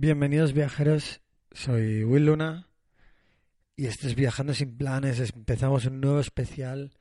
Bienvenidos viajeros, soy Will Luna y esto es Viajando sin planes. Empezamos un nuevo especial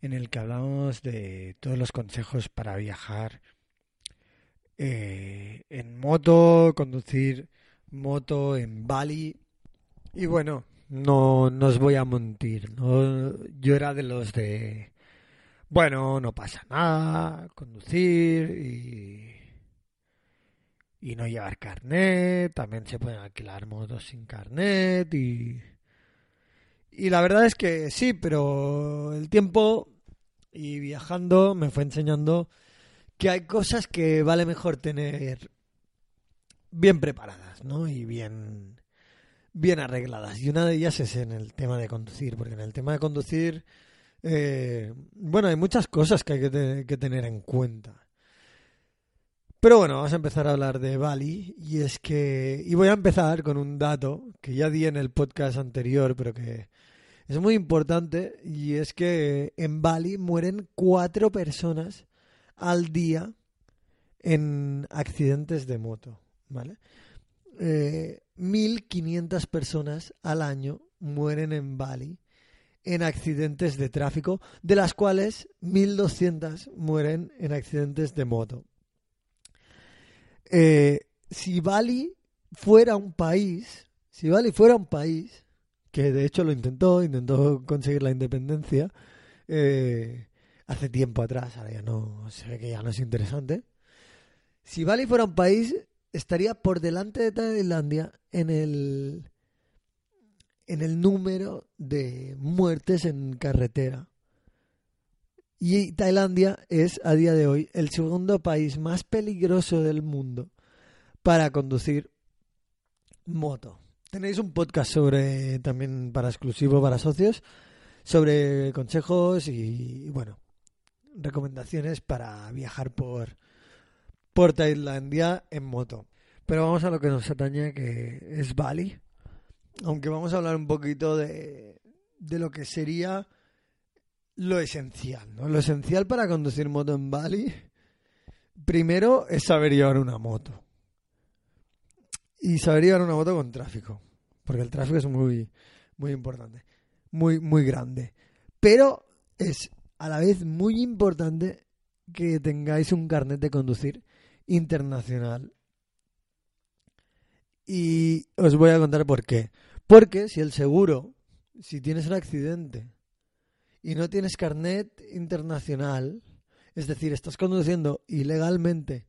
en el que hablamos de todos los consejos para viajar eh, en moto, conducir moto en Bali. Y bueno, no, no os voy a mentir, ¿no? yo era de los de, bueno, no pasa nada, conducir y y no llevar carnet, también se pueden alquilar motos sin carnet y y la verdad es que sí, pero el tiempo y viajando me fue enseñando que hay cosas que vale mejor tener bien preparadas, ¿no? Y bien bien arregladas. Y una de ellas es en el tema de conducir, porque en el tema de conducir eh, bueno, hay muchas cosas que hay que, te- que tener en cuenta. Pero bueno, vamos a empezar a hablar de Bali y es que y voy a empezar con un dato que ya di en el podcast anterior, pero que es muy importante y es que en Bali mueren cuatro personas al día en accidentes de moto, ¿vale? Eh, 1.500 personas al año mueren en Bali en accidentes de tráfico, de las cuales 1.200 mueren en accidentes de moto. Eh, si Bali fuera un país, si Bali fuera un país, que de hecho lo intentó, intentó conseguir la independencia eh, hace tiempo atrás, ahora ya no, se ve que ya no es interesante. Si Bali fuera un país, estaría por delante de Tailandia en el en el número de muertes en carretera. Y Tailandia es a día de hoy el segundo país más peligroso del mundo para conducir moto. Tenéis un podcast sobre también para exclusivo para socios sobre consejos y bueno, recomendaciones para viajar por por Tailandia en moto. Pero vamos a lo que nos atañe que es Bali. Aunque vamos a hablar un poquito de, de lo que sería lo esencial, ¿no? Lo esencial para conducir moto en Bali, primero es saber llevar una moto. Y saber llevar una moto con tráfico, porque el tráfico es muy, muy importante, muy, muy grande. Pero es a la vez muy importante que tengáis un carnet de conducir internacional. Y os voy a contar por qué. Porque si el seguro, si tienes un accidente y no tienes carnet internacional, es decir, estás conduciendo ilegalmente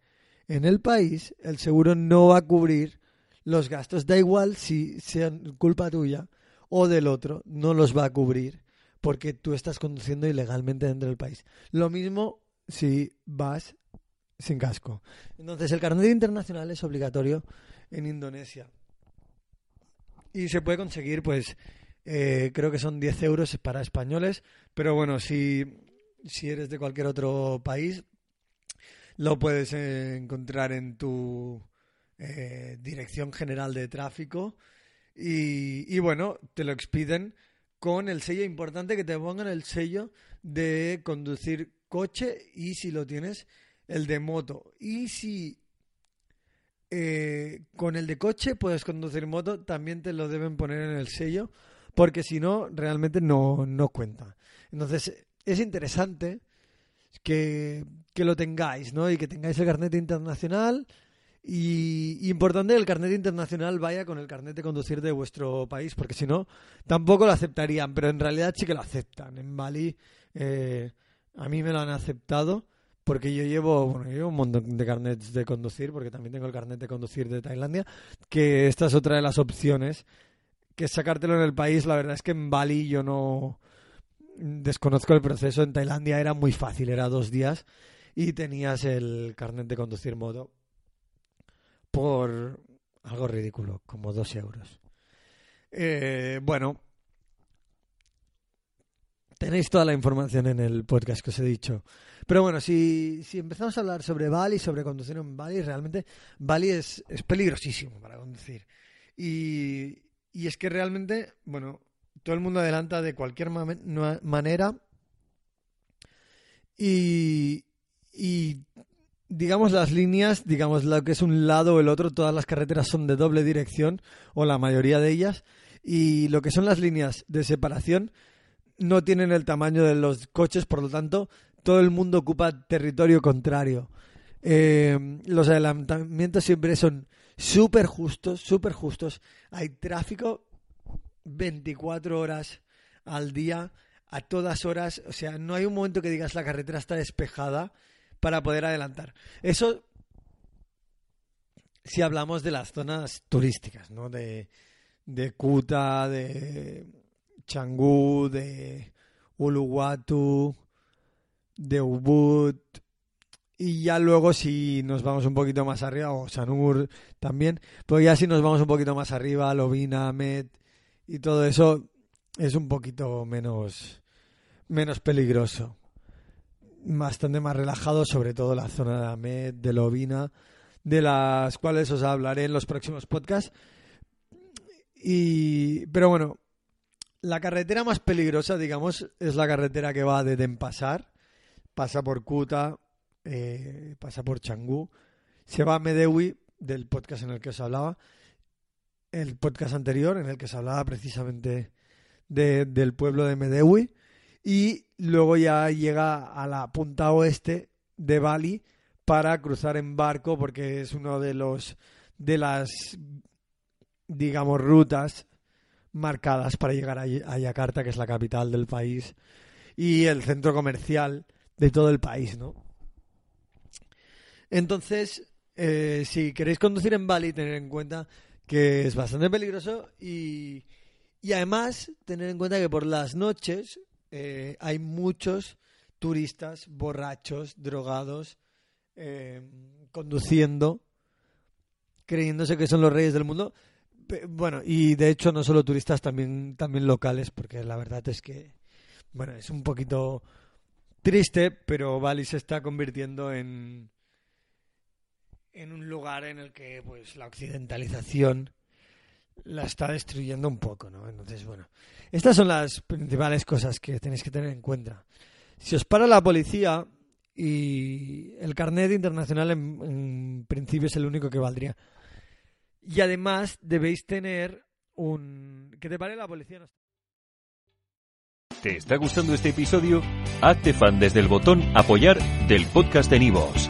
en el país, el seguro no va a cubrir los gastos. Da igual si sean culpa tuya o del otro, no los va a cubrir porque tú estás conduciendo ilegalmente dentro del país. Lo mismo si vas sin casco. Entonces, el carnet internacional es obligatorio en Indonesia. Y se puede conseguir, pues, eh, creo que son 10 euros para españoles, pero bueno, si, si eres de cualquier otro país, lo puedes encontrar en tu eh, Dirección General de Tráfico. Y, y bueno, te lo expiden con el sello importante que te pongan el sello de conducir coche y si lo tienes el de moto. Y si eh, con el de coche puedes conducir moto también te lo deben poner en el sello porque si no realmente no, no cuenta entonces es interesante que, que lo tengáis ¿no? y que tengáis el carnet internacional y, importante que el carnet internacional vaya con el carnet de conducir de vuestro país, porque si no, tampoco lo aceptarían, pero en realidad sí que lo aceptan. En Bali Eh, a mí me lo han aceptado porque yo llevo, bueno, yo llevo un montón de carnets de conducir, porque también tengo el carnet de conducir de Tailandia, que esta es otra de las opciones, que sacártelo en el país. La verdad es que en Bali yo no desconozco el proceso, en Tailandia era muy fácil, era dos días y tenías el carnet de conducir moto por algo ridículo, como dos euros. Eh, bueno, tenéis toda la información en el podcast que os he dicho. Pero bueno, si, si empezamos a hablar sobre Bali, sobre conducir en Bali, realmente Bali es, es peligrosísimo para conducir. Y, y es que realmente, bueno, todo el mundo adelanta de cualquier ma- ma- manera y, y digamos las líneas, digamos lo que es un lado o el otro, todas las carreteras son de doble dirección o la mayoría de ellas y lo que son las líneas de separación no tienen el tamaño de los coches, por lo tanto todo el mundo ocupa territorio contrario. Eh, los adelantamientos siempre son súper justos, súper justos. Hay tráfico 24 horas al día, a todas horas. O sea, no hay un momento que digas la carretera está despejada para poder adelantar. Eso si hablamos de las zonas turísticas, ¿no? De, de Kuta, de Canggu, de Uluwatu, de Ubud. Y ya luego si nos vamos un poquito más arriba, o Sanur también, pues ya si nos vamos un poquito más arriba, Lovina, Met y todo eso es un poquito menos, menos peligroso. Bastante más relajado, sobre todo la zona de Amet, de Lovina, de las cuales os hablaré en los próximos podcasts. Y, pero bueno, la carretera más peligrosa, digamos, es la carretera que va de Denpasar, pasa por Kuta, eh, pasa por Canggu, se va a Medewi, del podcast en el que os hablaba, el podcast anterior en el que se hablaba precisamente de- del pueblo de Medewi, y luego ya llega a la punta oeste de Bali para cruzar en barco porque es uno de los de las digamos rutas marcadas para llegar a Yakarta, que es la capital del país y el centro comercial de todo el país, ¿no? Entonces, eh, si queréis conducir en Bali, tener en cuenta que es bastante peligroso y, y además tener en cuenta que por las noches eh, hay muchos turistas borrachos, drogados, eh, conduciendo, creyéndose que son los reyes del mundo. Bueno, y de hecho no solo turistas, también, también locales, porque la verdad es que, bueno, es un poquito triste, pero Bali se está convirtiendo en, en un lugar en el que pues la occidentalización la está destruyendo un poco, ¿no? Entonces, bueno, estas son las principales cosas que tenéis que tener en cuenta. Si os para la policía y el carnet internacional en, principio es el único que valdría. Y además debéis tener un... Que te pare la policía. no- ¿Te está gustando este episodio? Hazte fan desde el botón Apoyar del podcast de Nivos.